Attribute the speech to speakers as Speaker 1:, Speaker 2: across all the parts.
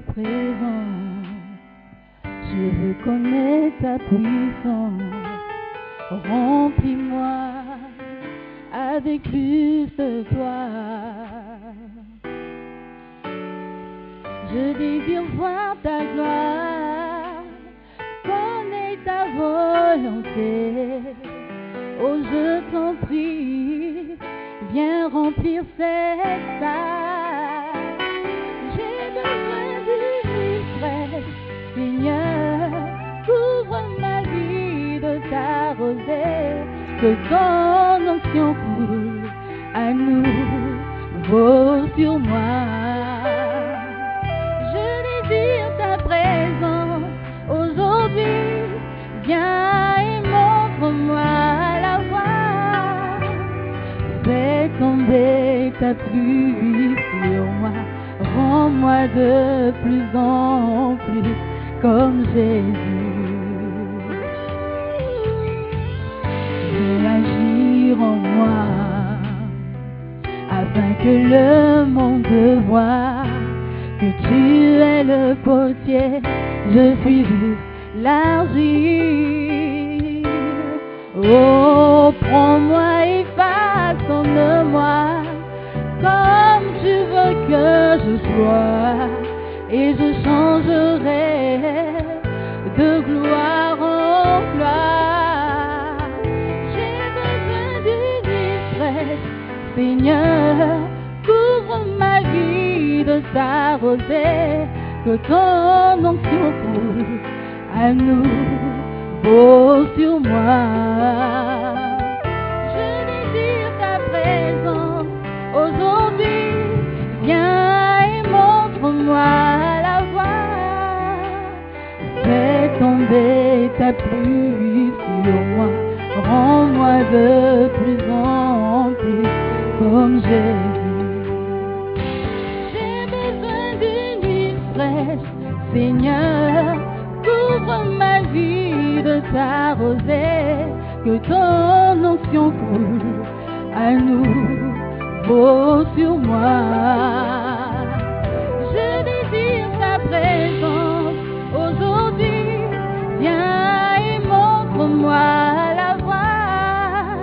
Speaker 1: Présence, je veux connaître ta puissance. Remplis-moi avec plus de toi. Je désire voir ta gloire, connaître ta volonté. Oh, je t'en prie, viens remplir cette salle. Que ton onction coule à nouveau sur moi. Je désire ta présence aujourd'hui, viens et montre-moi la voie. Fais tomber ta pluie sur moi, rends-moi de plus en plus comme Jésus. Que le monde voie que tu es le potier, je suis juste l'argile. Oh, prends-moi et façonne-moi comme tu veux que je sois, et je changerai de gloire en gloire. J'ai besoin d'une Seigneur, vie de ta rosée, que ton onction coule à nouveau sur moi. Je désire ta présence aujourd'hui, viens et montre-moi la voie. Fais tomber ta pluie sur moi, rends-moi de plus en plus comme Jésus. Vie de ta rosée, que ton onction coule à nouveau sur moi. Je désire ta présence aujourd'hui, viens et montre-moi la voie.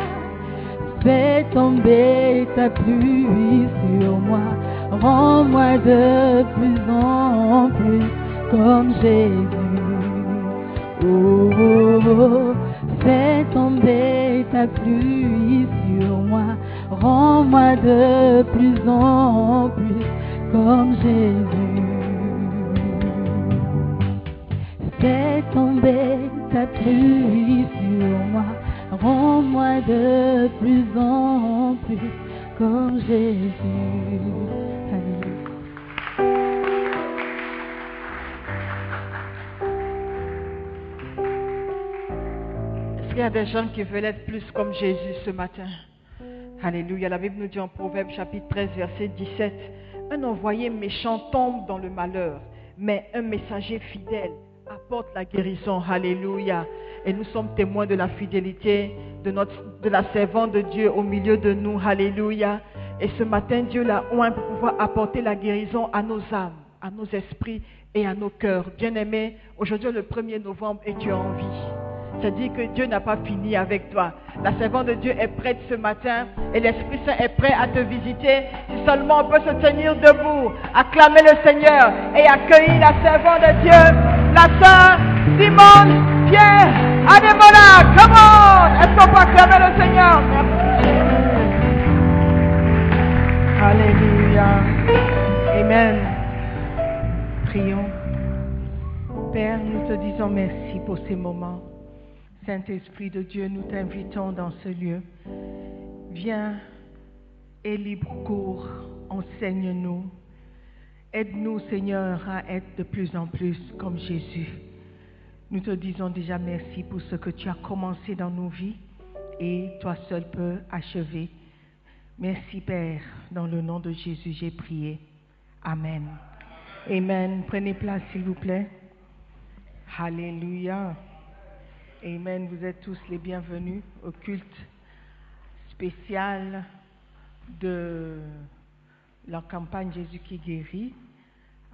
Speaker 1: Fais tomber ta pluie sur moi, rends-moi de plus en plus comme Jésus. Pluie sur moi, rends-moi de plus en plus comme Jésus. Fais tomber ta pluie sur moi, rends-moi de plus en plus comme Jésus.
Speaker 2: A des gens qui veulent être plus comme Jésus ce matin Alléluia. La Bible nous dit en Proverbe chapitre 13, verset 17, un envoyé méchant tombe dans le malheur, mais un messager fidèle apporte la guérison. Alléluia. Et nous sommes témoins de la fidélité de, notre, la servante de Dieu au milieu de nous. Alléluia. Et ce matin, Dieu l'a oint pour pouvoir apporter la guérison à nos âmes, à nos esprits et à nos cœurs. Bien-aimés, aujourd'hui le 1er novembre et tu es en vie.
Speaker 3: C'est-à-dire que Dieu n'a pas fini avec toi. La servante de Dieu est prête ce matin et l'Esprit Saint est prêt à te visiter. Si seulement on peut se tenir debout, acclamer le Seigneur et accueillir la servante de Dieu, la sœur Simone Pierre Ademola. Come on! Est-ce qu'on peut acclamer le Seigneur? Alléluia. Amen. Prions. Père, nous te disons merci pour ces moments. Saint-Esprit de Dieu, nous t'invitons dans ce lieu. Viens et libre cours, enseigne-nous. Aide-nous, Seigneur, à être de plus en plus comme Jésus. Nous te disons déjà merci pour ce que tu as commencé dans nos vies et toi seul peux achever. Merci Père, dans le nom de Jésus j'ai prié. Amen. Amen. Prenez place s'il vous plaît. Alléluia. Amen. Vous êtes tous les bienvenus au culte spécial de la campagne Jésus qui guérit.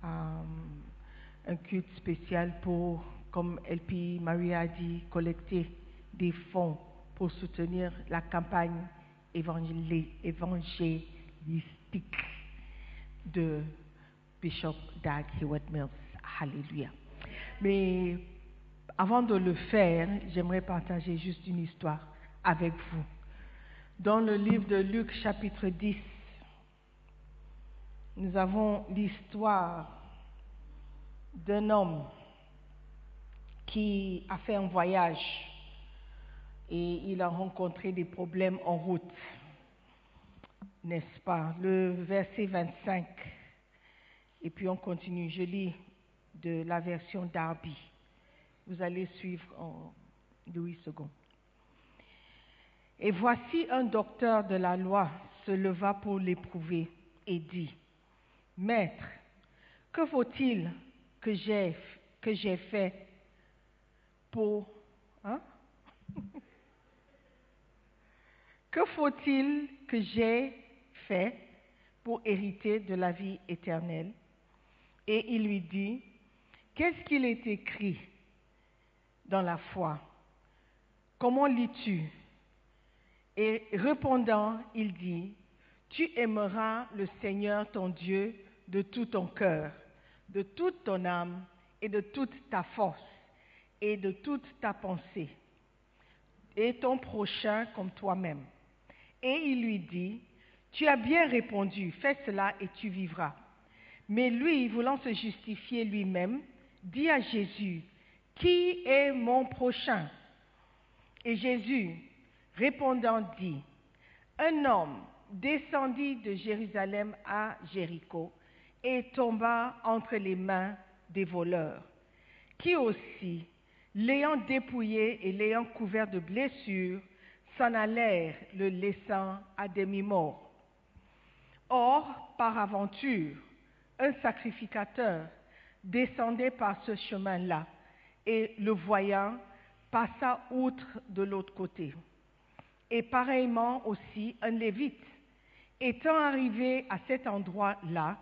Speaker 3: Euh, un culte spécial pour, comme LP Maria a dit, collecter des fonds pour soutenir la campagne évangéli- évangélistique de Bishop Dag Hewitt Mills. Alléluia. Mais avant de le faire, j'aimerais partager juste une histoire avec vous. Dans le livre de Luc chapitre 10, nous avons l'histoire d'un homme qui a fait un voyage et il a rencontré des problèmes en route, n'est-ce pas? Le verset 25, et puis on continue, je lis de la version Darby. Vous allez suivre en Louis II. Et voici un docteur de la loi se leva pour l'éprouver et dit, Maître, que j'ai que j'ai fait pour hein? Que faut-il que j'ai fait pour hériter de la vie éternelle Et il lui dit, qu'est-ce qu'il est écrit dans la foi Comment lis-tu? Et répondant, il dit, tu aimeras le Seigneur ton Dieu de tout ton cœur, de toute ton âme et de toute ta force et de toute ta pensée, et ton prochain comme toi-même. Et il lui dit, tu as bien répondu, fais cela et tu vivras. Mais lui, voulant se justifier lui-même, dit à Jésus, qui est mon prochain? Et Jésus, répondant, dit, un homme descendit de Jérusalem à Jéricho et tomba entre les mains des voleurs, qui aussi, l'ayant dépouillé et l'ayant couvert de blessures, s'en allèrent, le laissant à demi-mort. Or, par aventure, un sacrificateur descendait par ce chemin-là et, le voyant, passa outre de l'autre côté. Et pareillement aussi, un lévite, étant arrivé à cet endroit-là,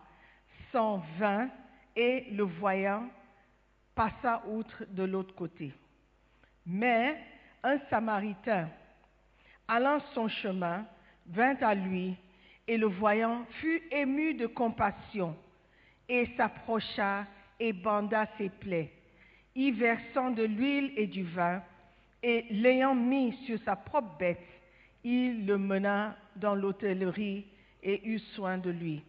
Speaker 3: s'en vint et, le voyant, passa outre de l'autre côté. Mais un samaritain, allant son chemin, vint à lui et le voyant fut ému de compassion et s'approcha et banda ses plaies, y versant de l'huile et du vin, et l'ayant mis sur sa propre bête, il le mena dans l'hôtellerie et eut soin de lui.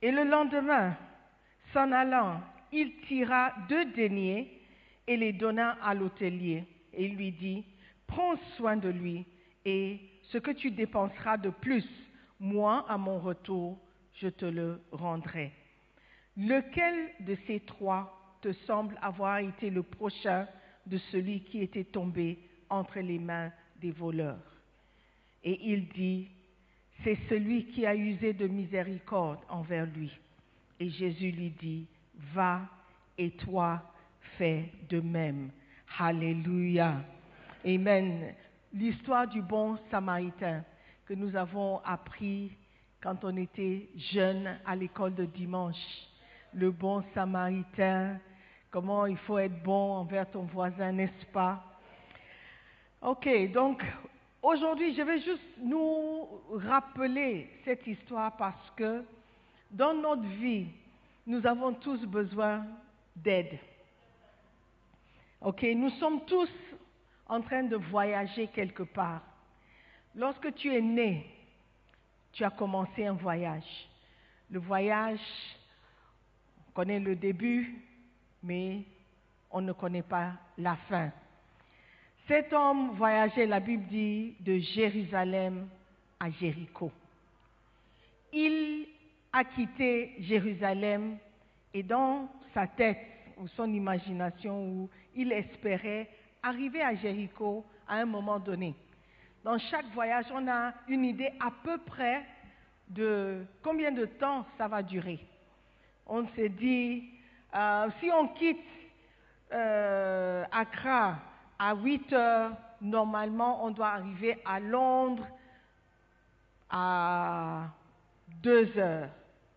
Speaker 3: Et le lendemain, s'en allant, il tira deux deniers et les donna à l'hôtelier, et lui dit, prends soin de lui, et ce que tu dépenseras de plus, moi, à mon retour, je te le rendrai. Lequel de ces trois te semble avoir été le prochain de celui qui était tombé entre les mains des voleurs Et il dit, c'est celui qui a usé de miséricorde envers lui. Et Jésus lui dit, va et toi fais de même. Alléluia. Amen. L'histoire du bon samaritain que nous avons appris quand on était jeune à l'école de dimanche. Le bon samaritain, comment il faut être bon envers ton voisin, n'est-ce pas? Ok, donc aujourd'hui, je vais juste nous rappeler cette histoire parce que dans notre vie, nous avons tous besoin d'aide. Ok, nous sommes tous en train de voyager quelque part. Lorsque tu es né, tu as commencé un voyage. Le voyage, on connaît le début, mais on ne connaît pas la fin. Cet homme voyageait, la Bible dit, de Jérusalem à Jéricho. Il a quitté Jérusalem et dans sa tête ou son imagination, où il espérait arriver à Jéricho à un moment donné. Dans chaque voyage, on a une idée à peu près de combien de temps ça va durer. On s'est dit, euh, si on quitte euh, Accra à 8 heures, normalement, on doit arriver à Londres à 2 heures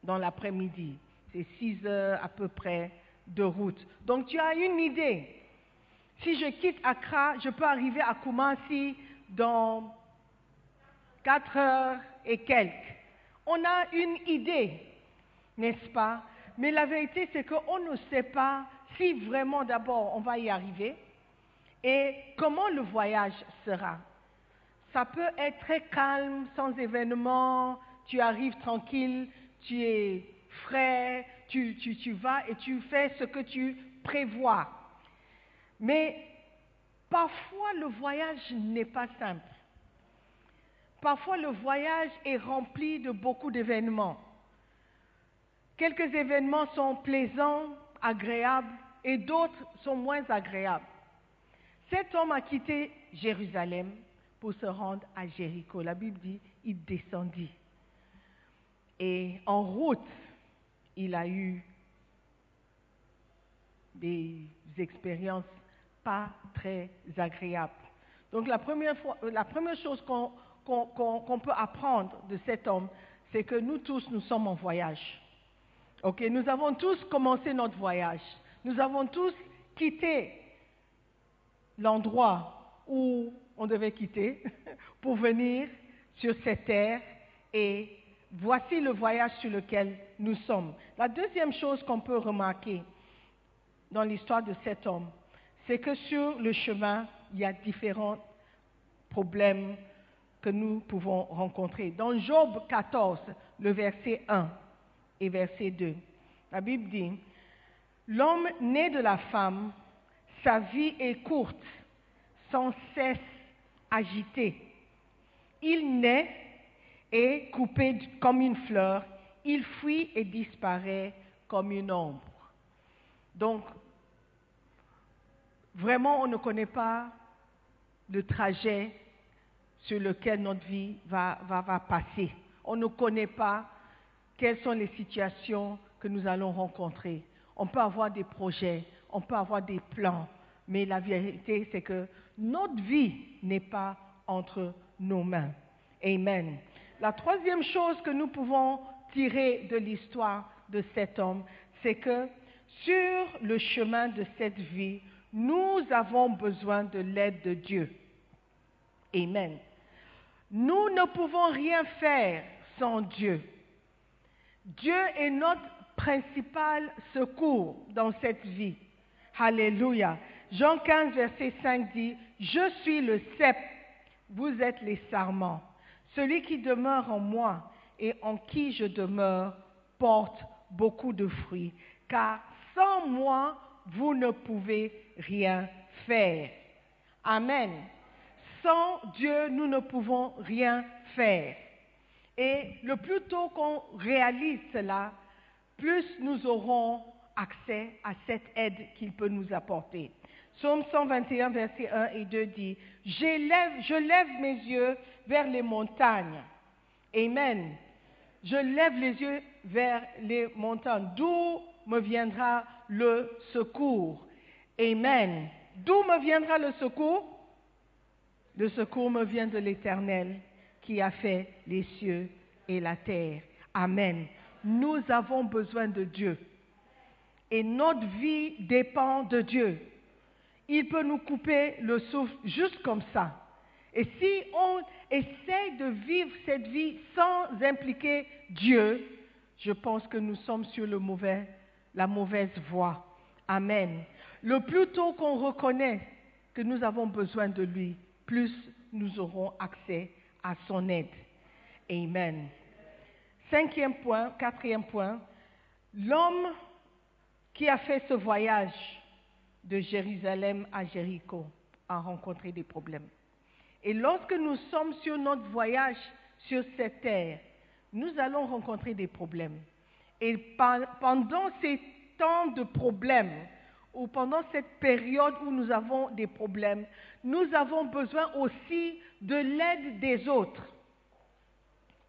Speaker 3: dans l'après-midi. C'est 6 heures à peu près de route. Donc tu as une idée. Si je quitte Accra, je peux arriver à Kumasi dans 4 heures et quelques. On a une idée, n'est-ce pas? Mais la vérité, c'est qu'on ne sait pas si vraiment d'abord on va y arriver et comment le voyage sera. Ça peut être très calme, sans événement, tu arrives tranquille, tu es frais, tu vas et tu fais ce que tu prévois. Mais parfois le voyage n'est pas simple. Parfois le voyage est rempli de beaucoup d'événements. Quelques événements sont plaisants, agréables, et d'autres sont moins agréables. Cet homme a quitté Jérusalem pour se rendre à Jéricho. La Bible dit, il descendit. Et en route, il a eu des expériences pas très agréables. Donc la première, première chose qu'on peut apprendre de cet homme, c'est que nous tous, nous sommes en voyage. Nous avons tous commencé notre voyage. Nous avons tous quitté l'endroit où on devait quitter pour venir sur cette terre et voici le voyage sur lequel nous sommes. La deuxième chose qu'on peut remarquer dans l'histoire de cet homme, c'est que sur le chemin, il y a différents problèmes que nous pouvons rencontrer. Dans Job 14, le verset 1 et verset 2, la Bible dit, L'homme né de la femme, sa vie est courte, sans cesse agité. Il naît et coupé comme une fleur, il fuit et disparaît comme une ombre. Donc, vraiment, on ne connaît pas le trajet sur lequel notre vie va passer. On ne connaît pas quelles sont les situations que nous allons rencontrer? On peut avoir des projets, on peut avoir des plans, mais la vérité, c'est que notre vie n'est pas entre nos mains. Amen. La troisième chose que nous pouvons tirer de l'histoire de cet homme, c'est que sur le chemin de cette vie, nous avons besoin de l'aide de Dieu. Amen. Nous ne pouvons rien faire sans Dieu. Dieu est notre principal secours dans cette vie. Alléluia. Jean 15, verset 5 dit, Je suis le cep, vous êtes les sarments. Celui qui demeure en moi et en qui je demeure porte beaucoup de fruits, car sans moi, vous ne pouvez rien faire. Amen. Sans Dieu, nous ne pouvons rien faire. Et le plus tôt qu'on réalise cela, plus nous aurons accès à cette aide qu'il peut nous apporter. Psaume 121, verset 1 et 2 dit, je lève mes yeux vers les montagnes. Amen. Je lève les yeux vers les montagnes. D'où me viendra le secours? Amen. D'où me viendra le secours? Le secours me vient de l'Éternel qui a fait les cieux et la terre. Amen. Nous avons besoin de Dieu. Et notre vie dépend de Dieu. il peut nous couper le souffle juste comme ça. Et si on essaie de vivre cette vie sans impliquer Dieu, je pense que nous sommes sur le mauvais, la mauvaise voie. Amen. Le plus tôt qu'on reconnaît que nous avons besoin de lui, plus nous aurons accès à son aide. Amen. Cinquième point, quatrième point, l'homme qui a fait ce voyage de Jérusalem à Jéricho a rencontré des problèmes. Et lorsque nous sommes sur notre voyage sur cette terre, nous allons rencontrer des problèmes. Et pendant ces temps de problèmes, ou pendant cette période où nous avons des problèmes, nous avons besoin aussi de l'aide des autres.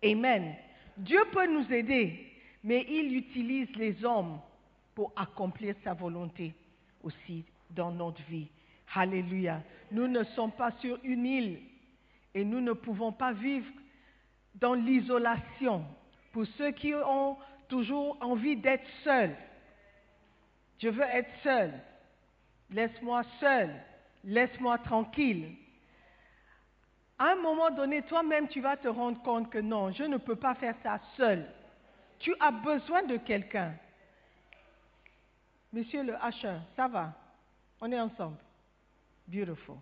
Speaker 3: Amen. Dieu peut nous aider, mais il utilise les hommes pour accomplir sa volonté aussi dans notre vie. Alléluia. Nous ne sommes pas sur une île et nous ne pouvons pas vivre dans l'isolation. Pour ceux qui ont toujours envie d'être seuls, je veux être seul. Laisse-moi seul. Laisse-moi tranquille. À un moment donné, toi-même, tu vas te rendre compte que non, je ne peux pas faire ça seul. Tu as besoin de quelqu'un. Monsieur le H1, ça va On est ensemble. Beautiful.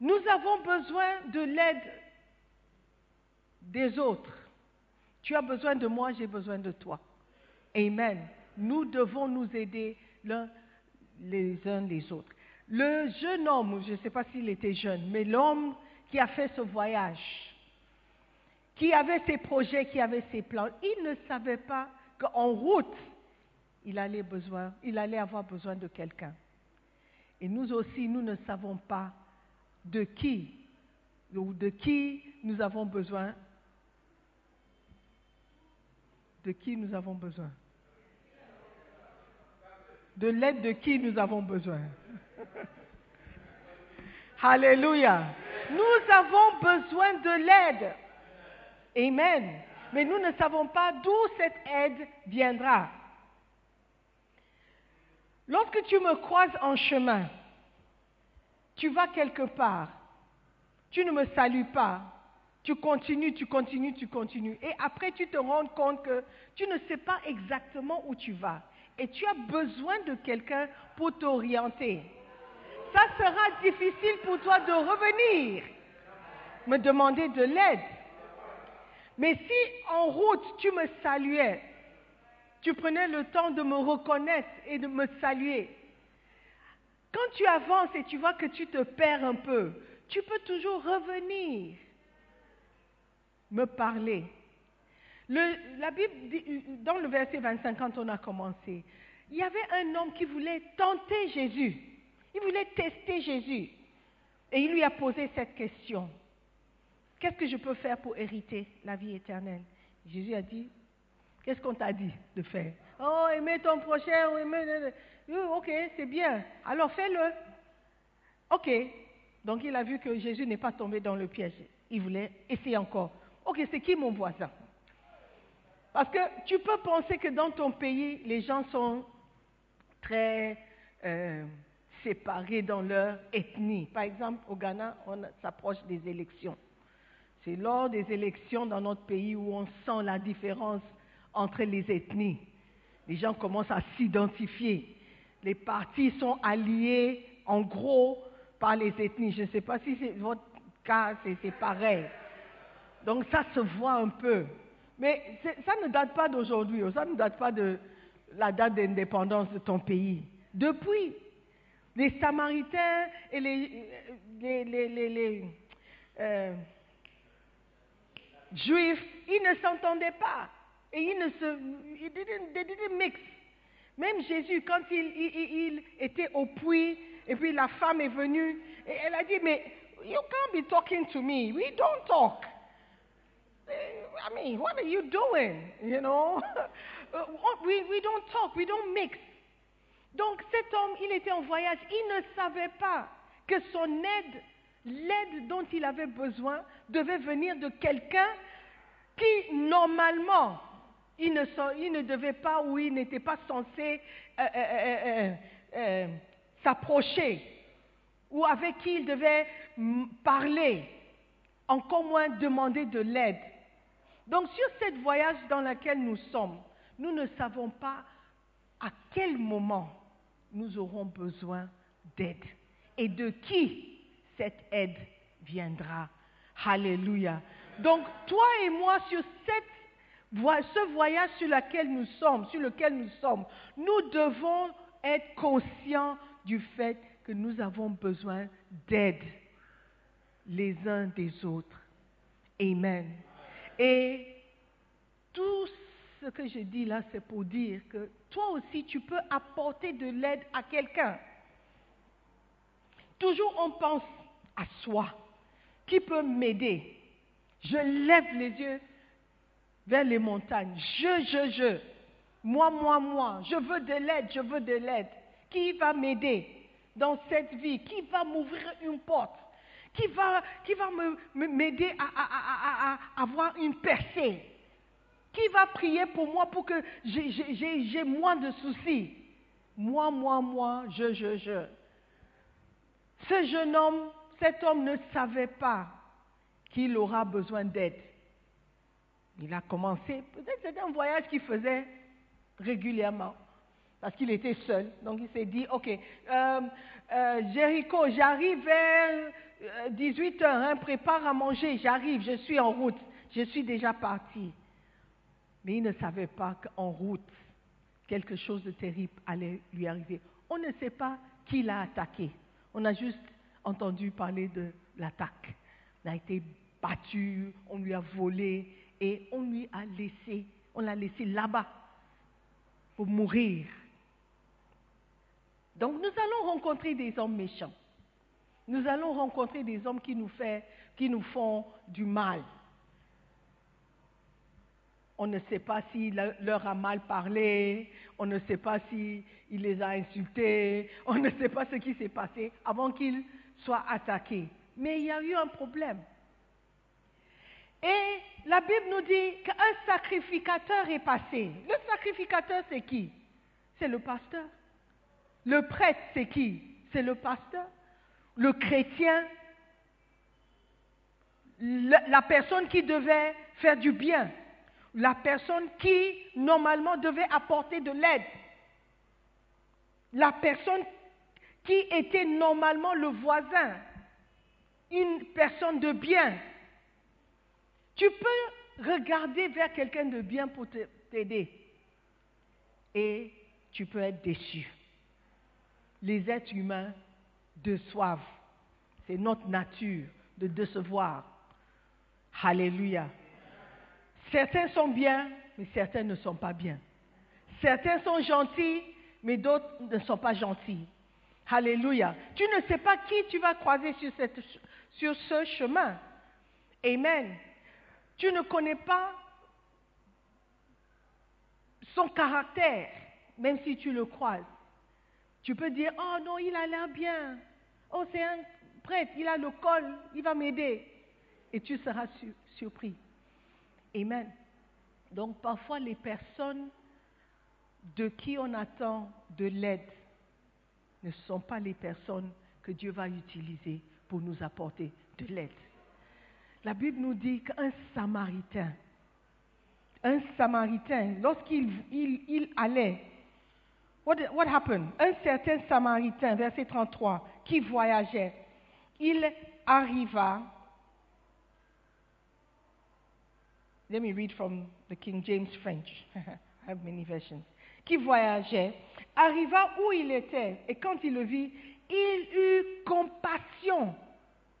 Speaker 3: Nous avons besoin de l'aide des autres. Tu as besoin de moi, j'ai besoin de toi. Amen. Nous devons nous aider les uns les autres. Le jeune homme, je ne sais pas s'il était jeune, mais l'homme qui a fait ce voyage, qui avait ses projets, qui avait ses plans, il ne savait pas qu'en route, il allait, besoin, il allait avoir besoin de quelqu'un. Et nous aussi, nous ne savons pas de qui ou de qui nous avons besoin. De qui nous avons besoin De l'aide de qui nous avons besoin Alléluia. Nous avons besoin de l'aide. Amen. Mais nous ne savons pas d'où cette aide viendra. Lorsque tu me croises en chemin, tu vas quelque part, tu ne me salues pas, tu continues, tu continues, tu continues. Et après, tu te rends compte que tu ne sais pas exactement où tu vas. Et tu as besoin de quelqu'un pour t'orienter. Ça sera difficile pour toi de revenir, me demander de l'aide. Mais si en route tu me saluais, tu prenais le temps de me reconnaître et de me saluer. Quand tu avances et tu vois que tu te perds un peu, tu peux toujours revenir me parler. La Bible, dans le verset 25, quand on a commencé, il y avait un homme qui voulait tenter Jésus. Il voulait tester Jésus. Et il lui a posé cette question. Qu'est-ce que je peux faire pour hériter la vie éternelle? Jésus a dit, Qu'est-ce qu'on t'a dit de faire? Oh, aimer ton prochain, Ok, c'est bien. Alors fais-le. Ok. Donc il a vu que Jésus n'est pas tombé dans le piège. Il voulait essayer encore. Ok, c'est qui mon voisin? Parce que tu peux penser que dans ton pays, les gens sont très euh, séparés dans leur ethnie. Par exemple, au Ghana, on s'approche des élections. C'est lors des élections dans notre pays où on sent la différence entre les ethnies. Les gens commencent à s'identifier. Les partis sont alliés, en gros, par les ethnies. Je ne sais pas si c'est votre cas, c'est pareil. Donc ça se voit un peu. Mais ça ne date pas d'aujourd'hui, ça ne date pas de la date d'indépendance de ton pays. Depuis, les Samaritains et les, les, les, euh, Juifs, ils ne s'entendaient pas. Et ils ne se, ils didn't, mix. Même Jésus, quand il, était au puits, et puis la femme est venue, et elle a dit, mais you can't be talking to me. We don't talk. I mean, what are you doing? You know? we, we don't talk, we don't mix. Donc cet homme, il était en voyage, il ne savait pas que son aide, l'aide dont il avait besoin, devait venir de quelqu'un qui, normalement, il ne, devait pas ou il n'était pas censé euh, euh, euh, s'approcher ou avec qui il devait parler, encore moins demander de l'aide. Donc sur cette voyage dans lequel nous sommes, nous ne savons pas à quel moment nous aurons besoin d'aide et de qui cette aide viendra. Alléluia. Donc toi et moi sur ce voyage sur lequel nous sommes, sur lequel nous sommes, nous devons être conscients du fait que nous avons besoin d'aide les uns des autres. Amen. Et tout ce que je dis là, c'est pour dire que toi aussi, tu peux apporter de l'aide à quelqu'un. Toujours on pense à soi. Qui peut m'aider Je lève les yeux vers les montagnes. Je, je, je. Moi, moi, moi. Je veux de l'aide, je veux de l'aide. Qui va m'aider dans cette vie? Qui va m'ouvrir une porte? Qui va, qui va m'aider à, à, avoir une percée Qui va prier pour moi pour que j'ai moins de soucis Moi, moi, moi, je, je, je. Ce jeune homme, cet homme ne savait pas qu'il aura besoin d'aide. Il a commencé, peut-être c'était un voyage qu'il faisait régulièrement parce qu'il était seul. Donc il s'est dit, ok, euh, euh, Jéricho, j'arrive vers 18 euh, heures, hein, prépare à manger, j'arrive, je suis en route, je suis déjà parti. Mais il ne savait pas qu'en route, quelque chose de terrible allait lui arriver. On ne sait pas qui l'a attaqué. On a juste entendu parler de l'attaque. Il a été battu, on lui a volé et on lui a laissé, on l'a laissé là-bas pour mourir. Donc nous allons rencontrer des hommes méchants. Nous allons rencontrer des hommes qui nous, font du mal. On ne sait pas s'il leur a mal parlé, on ne sait pas s'il les a insultés, on ne sait pas ce qui s'est passé avant qu'ils soient attaqués. Mais il y a eu un problème. Et la Bible nous dit qu'un sacrificateur est passé. Le sacrificateur, c'est qui? C'est le pasteur. Le prêtre, c'est qui? C'est le pasteur. Le chrétien, la personne qui devait faire du bien, la personne qui normalement devait apporter de l'aide, la personne qui était normalement le voisin, une personne de bien. Tu peux regarder vers quelqu'un de bien pour t'aider et tu peux être déçu les êtres humains déçoivent. C'est notre nature de décevoir. Alléluia. Certains sont bien, mais certains ne sont pas bien. Certains sont gentils, mais d'autres ne sont pas gentils. Alléluia. Tu ne sais pas qui tu vas croiser sur, sur ce chemin. Amen. Tu ne connais pas son caractère, même si tu le croises. Tu peux dire, oh non, il a l'air bien. Oh, c'est un prêtre, il a le col, il va m'aider. Et tu seras surpris. Amen. Donc parfois les personnes de qui on attend de l'aide ne sont pas les personnes que Dieu va utiliser pour nous apporter de l'aide. La Bible nous dit qu'un Samaritain, un Samaritain, lorsqu'il il allait what happened? Un certain Samaritain, verset 33, qui voyageait, il arriva. Let me read from the King James French. I have many versions. Qui voyageait, arriva où il était, et quand il le vit, il eut compassion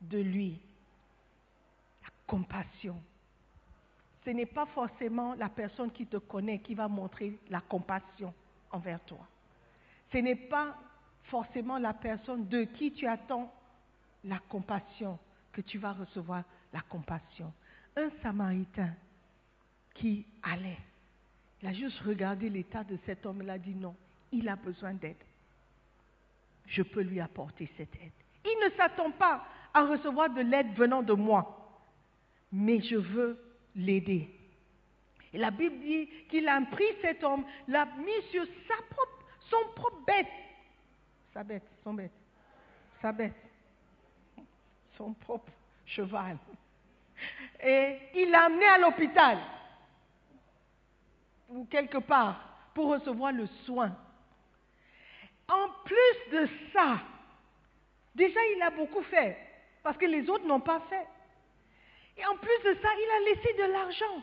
Speaker 3: de lui. La compassion. Ce n'est pas forcément la personne qui te connaît qui va montrer la compassion envers toi ce n'est pas forcément la personne de qui tu attends la compassion que tu vas recevoir la compassion. Un Samaritain qui allait, il a juste regardé l'état de cet homme, il a dit non, il a besoin d'aide. Je peux lui apporter cette aide. Il ne s'attend pas à recevoir de l'aide venant de moi, mais je veux l'aider. Et la Bible dit qu'il a pris cet homme, l'a mis sur sa propre son propre bête, sa bête, son bête, sa bête, son propre cheval. Et il l'a amené à l'hôpital, ou quelque part, pour recevoir le soin. En plus de ça, déjà il a beaucoup fait, parce que les autres n'ont pas fait. Et en plus de ça, il a laissé de l'argent.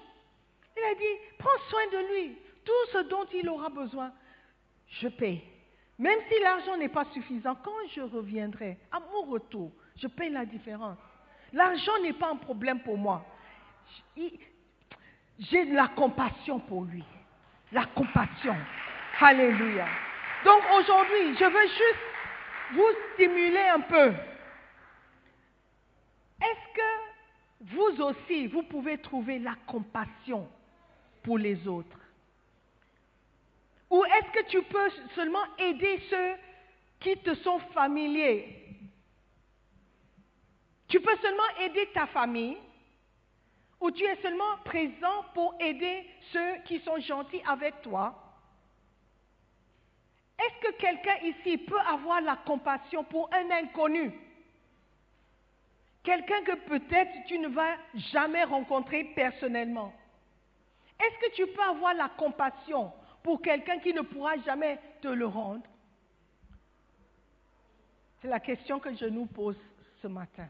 Speaker 3: Il a dit, prends soin de lui. Tout ce dont il aura besoin, je paye. Même si l'argent n'est pas suffisant, quand je reviendrai, à mon retour, je paye la différence. L'argent n'est pas un problème pour moi. J'ai de la compassion pour lui. La compassion. Alléluia. Donc aujourd'hui, je veux juste vous stimuler un peu. Est-ce que vous aussi, vous pouvez trouver la compassion pour les autres? Ou est-ce que tu peux seulement aider ceux qui te sont familiers? Tu peux seulement aider ta famille? Ou tu es seulement présent pour aider ceux qui sont gentils avec toi? Est-ce que quelqu'un ici peut avoir la compassion pour un inconnu? Quelqu'un que peut-être tu ne vas jamais rencontrer personnellement. Est-ce que tu peux avoir la compassion pour quelqu'un qui ne pourra jamais te le rendre C'est la question que je nous pose ce matin.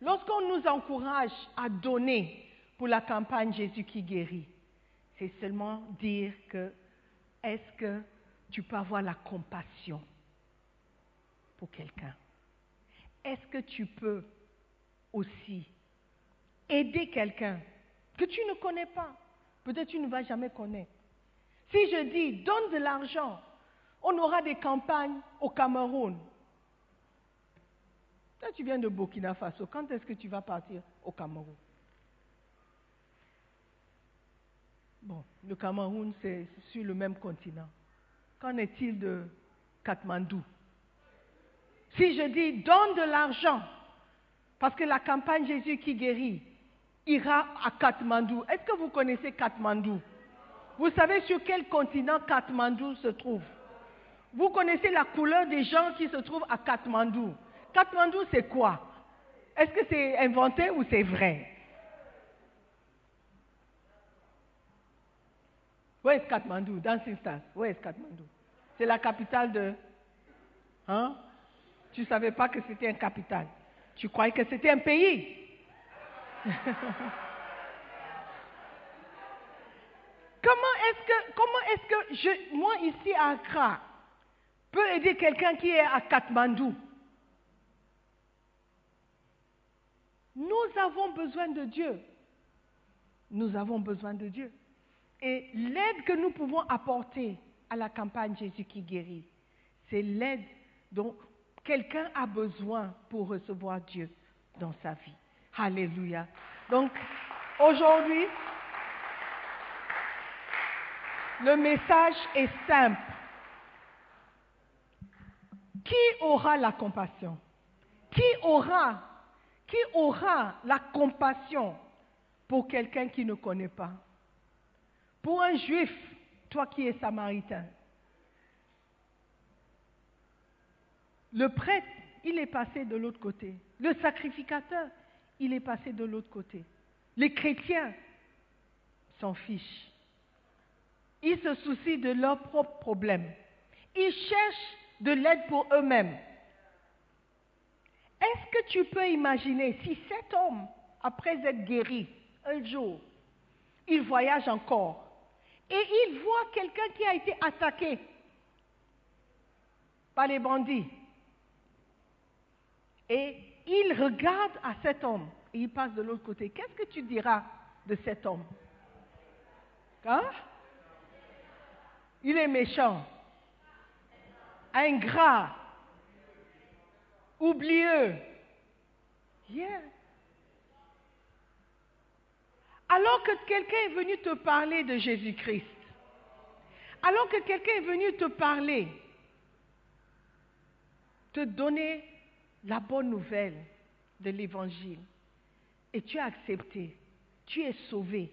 Speaker 3: Lorsqu'on nous encourage à donner pour la campagne Jésus qui guérit, c'est seulement dire que est-ce que tu peux avoir la compassion pour quelqu'un? Est-ce que tu peux aussi aider quelqu'un que tu ne connais pas? Peut-être tu ne vas jamais connaître. Si je dis donne de l'argent, on aura des campagnes au Cameroun. Toi, tu viens de Burkina Faso. Quand est-ce que tu vas partir au Cameroun? Bon, le Cameroun, c'est sur le même continent. Qu'en est-il de Katmandou? Si je dis donne de l'argent, parce que la campagne Jésus qui guérit, ira à Katmandou. Est-ce que vous connaissez Katmandou? Vous savez sur quel continent Katmandou se trouve? Vous connaissez la couleur des gens qui se trouvent à Katmandou. Katmandou, c'est quoi? Est-ce que c'est inventé ou c'est vrai? Où est Katmandou? Dans instance, où est Katmandou? C'est la capitale de... Hein? Tu ne savais pas que c'était une capitale. Tu croyais que c'était un pays comment est-ce que, comment est-ce que moi ici à Accra, peux aider quelqu'un qui est à Katmandou? Nous avons besoin de Dieu. Nous avons besoin de Dieu. Et l'aide que nous pouvons apporter à la campagne Jésus qui guérit, c'est l'aide dont quelqu'un a besoin pour recevoir Dieu dans sa vie. Alléluia. Donc, aujourd'hui, le message est simple. Qui aura la compassion? Qui aura, la compassion pour quelqu'un qui ne connaît pas? Pour un juif, toi qui es samaritain. Le prêtre, il est passé de l'autre côté. Le sacrificateur, il est passé de l'autre côté. Les chrétiens s'en fichent. Ils se soucient de leurs propres problèmes. Ils cherchent de l'aide pour eux-mêmes. Est-ce que tu peux imaginer si cet homme, après être guéri, un jour, il voyage encore et il voit quelqu'un qui a été attaqué par les bandits et il regarde à cet homme et il passe de l'autre côté. Qu'est-ce que tu diras de cet homme? Hein? Il est méchant, ingrat, oublieux. Yeah. Alors que quelqu'un est venu te parler de Jésus-Christ, alors que quelqu'un est venu te parler, te donner la bonne nouvelle de l'Évangile et tu as accepté, tu es sauvé.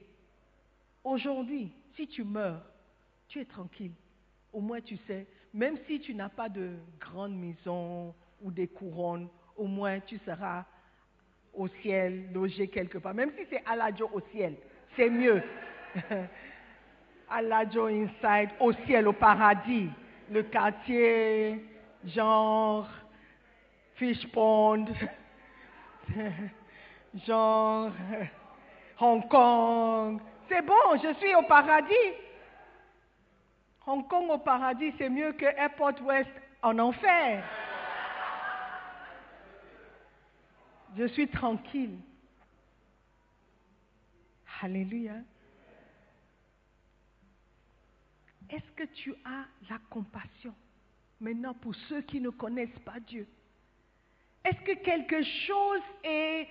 Speaker 3: Aujourd'hui, si tu meurs, tu es tranquille. Au moins tu sais, même si tu n'as pas de grande maison ou des couronnes, au moins tu seras au ciel, logé quelque part. Même si c'est Aladjo au ciel, c'est mieux. Aladjo inside, au ciel, au paradis. Le quartier, genre, Fish Pond, genre, Hong Kong. C'est bon, je suis au paradis. Hong Kong au paradis, c'est mieux que Airport West en enfer. Je suis tranquille. Alléluia. Est-ce que tu as la compassion maintenant pour ceux qui ne connaissent pas Dieu? Est-ce que quelque chose est,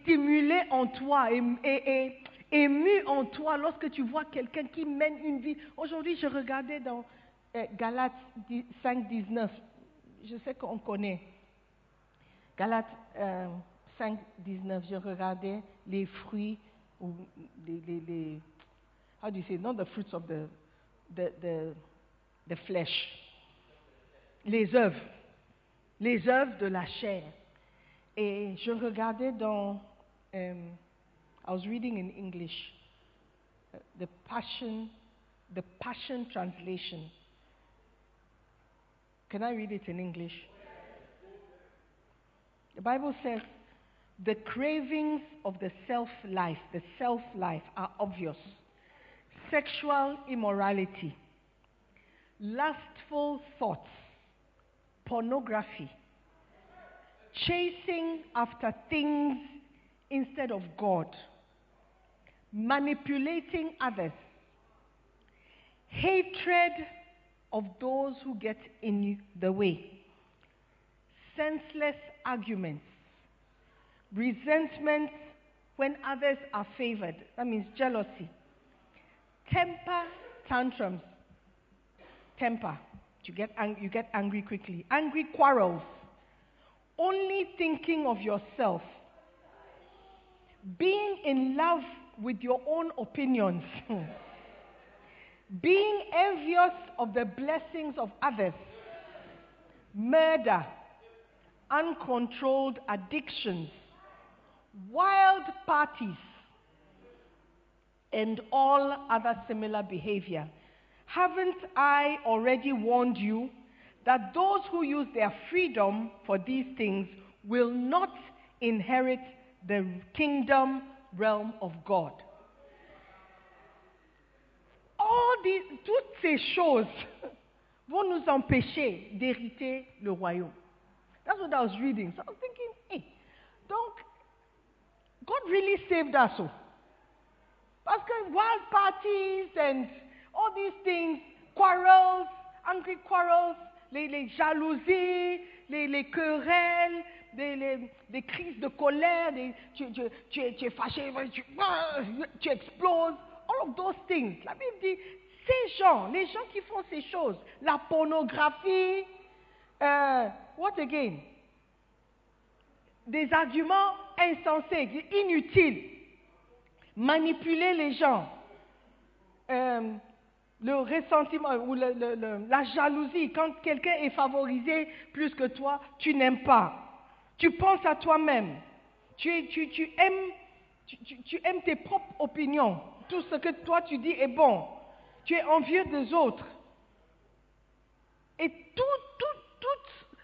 Speaker 3: stimulé en toi et ému en toi lorsque tu vois quelqu'un qui mène une vie Aujourd'hui, je regardais dans euh, Galates 5, 19. Je sais qu'on connaît. Galates euh, 5, 19, je regardais les fruits, ou les, how do you say, not the fruits of the, the, the, flesh, les œuvres, les œuvres de la chair. Et je regardais dans, um, I was reading in English, uh, the Passion, the Passion Translation. Can I read it in English? The Bible says the cravings of the self life, the self life, are obvious sexual immorality, lustful thoughts, pornography, chasing after things instead of God, manipulating others, hatred of those who get in the way, senseless arguments, resentment when others are favored. That means jealousy. Temper tantrums. Temper. You get, ang- you get angry quickly. Angry quarrels. Only thinking of yourself. Being in love with your own opinions. Being envious of the blessings of others. Murder. Uncontrolled addictions. Wild parties and all other similar behavior. Haven't I already warned you that those who use their freedom for these things will not inherit the kingdom realm of God? All these, toutes ces choses vont nous empêcher d'hériter le royaume. That's what I was reading. So I was thinking, hey, donc, God really saved us. oh. Parce que wild parties and all these things, quarrels, angry quarrels, les, les jalousies, les, les querelles, des, crises de colère, tu, es, fâché, tu, exploses, all of those things. La Bible dit, ces gens, les gens qui font ces choses, la pornographie, euh, what again? Des arguments insensés, inutiles manipuler les gens, euh, le ressentiment ou le- la jalousie, quand quelqu'un est favorisé plus que toi, tu n'aimes pas. Tu penses à toi-même. Tu, es- tu- tu aimes, tes propres opinions. Tout ce que toi tu dis est bon. Tu es envieux des autres. Et tout, tout, toutes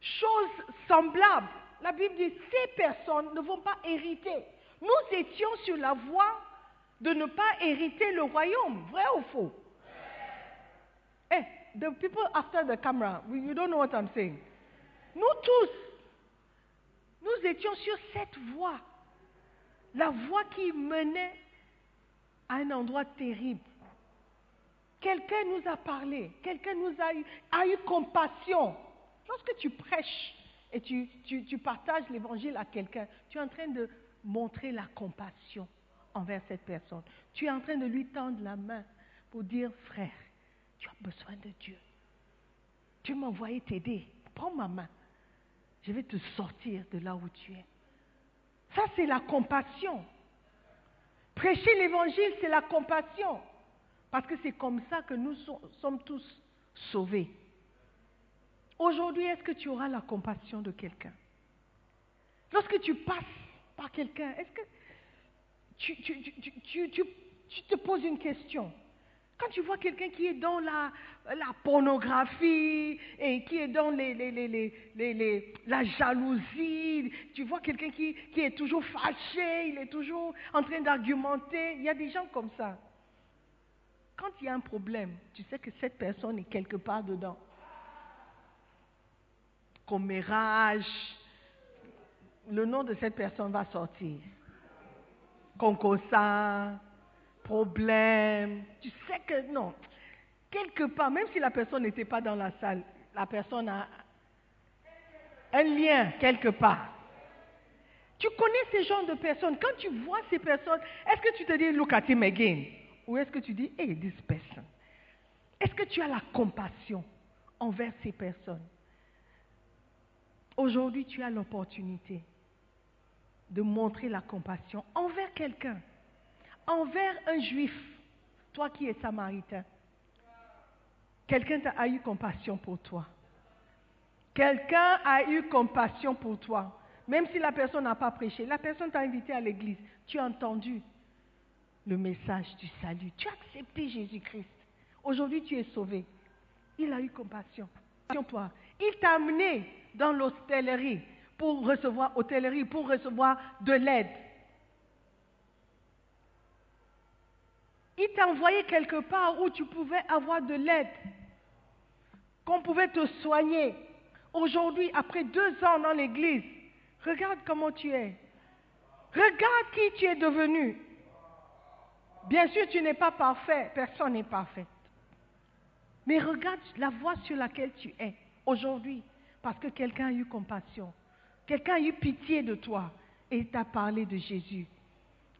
Speaker 3: choses semblables. La Bible dit, ces personnes ne vont pas hériter. Nous étions sur la voie de ne pas hériter le royaume. Vrai ou faux? Eh, the people after the camera, you don't know what I'm saying. Nous tous, nous étions sur cette voie. La voie qui menait à un endroit terrible. Quelqu'un nous a parlé, quelqu'un nous a eu, compassion. Lorsque tu prêches et tu partages l'évangile à quelqu'un, tu es en train de montrer la compassion envers cette personne. Tu es en train de lui tendre la main pour dire, frère, tu as besoin de Dieu. Tu m'as envoyé t'aider. Prends ma main. Je vais te sortir de là où tu es. Ça, c'est la compassion. Prêcher l'évangile, c'est la compassion. Parce que c'est comme ça que nous so- sommes tous sauvés. Aujourd'hui, est-ce que tu auras la compassion de quelqu'un? Lorsque tu passes par quelqu'un, est-ce que tu te poses une question? Quand tu vois quelqu'un qui est dans la, pornographie et qui est dans les, les, les, les, la jalousie, tu vois quelqu'un qui, qui est toujours fâché, il est toujours en train d'argumenter, il y a des gens comme ça. Quand il y a un problème, tu sais que cette personne est quelque part dedans. Commérage, le nom de cette personne va sortir. Concosa, problème. Tu sais que non. Quelque part, même si la personne n'était pas dans la salle, la personne a un lien quelque part. Tu connais ces genres de personnes. Quand tu vois ces personnes, est-ce que tu te dis, look at him again? Ou est-ce que tu dis, hey, this person? Est-ce que tu as la compassion envers ces personnes? Aujourd'hui, tu as l'opportunité de montrer la compassion envers quelqu'un, envers un juif, toi qui es samaritain. Quelqu'un a eu compassion pour toi. Quelqu'un a eu compassion pour toi. Même si la personne n'a pas prêché, la personne t'a invité à l'église. Tu as entendu le message du salut. Tu as accepté Jésus-Christ. Aujourd'hui, tu es sauvé. Il a eu compassion pour toi. Il t'a amené dans l'hôtellerie pour recevoir de l'aide. Il t'a envoyé quelque part où tu pouvais avoir de l'aide, qu'on pouvait te soigner. Aujourd'hui, après deux ans dans l'église, regarde comment tu es. Regarde qui tu es devenu. Bien sûr, tu n'es pas parfait, personne n'est parfait. Mais regarde la voie sur laquelle tu es aujourd'hui, parce que quelqu'un a eu compassion, quelqu'un a eu pitié de toi et t'a parlé de Jésus.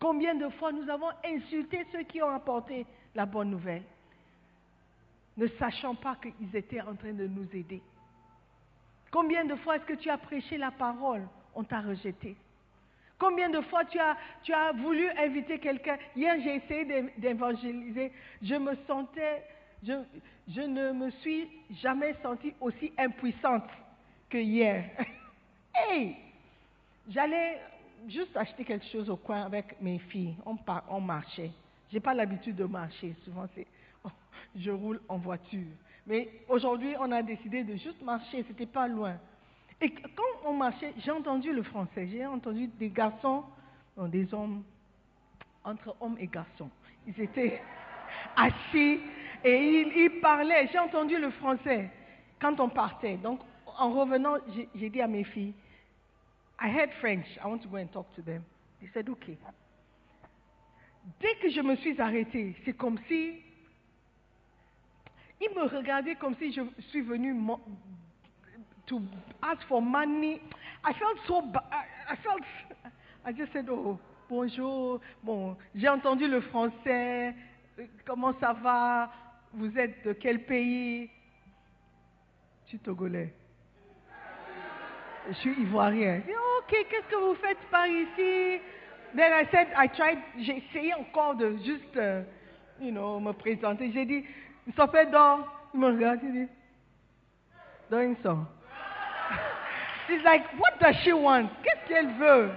Speaker 3: Combien de fois nous avons insulté ceux qui ont apporté la bonne nouvelle, ne sachant pas qu'ils étaient en train de nous aider? Combien de fois est-ce que tu as prêché la parole, on t'a rejeté? Combien de fois tu as, tu as voulu inviter quelqu'un? Hier, j'ai essayé d'é- d'évangéliser. Je me sentais, je, je ne me suis jamais sentie aussi impuissante que hier. hey J'allais juste acheter quelque chose au coin avec mes filles. On, marchait. Je n'ai pas l'habitude de marcher. Souvent, c'est, je roule en voiture. Mais aujourd'hui, on a décidé de juste marcher. C'était pas loin. Et quand on marchait, j'ai entendu le français. J'ai entendu des garçons, des hommes, entre hommes et garçons. Ils étaient assis et ils, ils parlaient. J'ai entendu le français quand on partait. Donc, en revenant, j'ai dit à mes filles, I heard French. I want to go and talk to them. They said, okay. Dès que je me suis arrêtée, c'est comme si ils me regardaient comme si je suis venue to ask for money. I felt so bad. I, felt. I just said, oh, bonjour. Bon, j'ai entendu le français. Comment ça va? Vous êtes de quel pays? Je suis togolais. Je suis ivoirien. Ok, qu'est-ce que vous faites par ici? Then I said, I tried, j'ai essayé encore de juste, euh, you know, me présenter. J'ai dit, il s'appelle dans, il me regarde, il dit, dans ça. She's like, what does she want? Qu'est-ce qu'elle veut?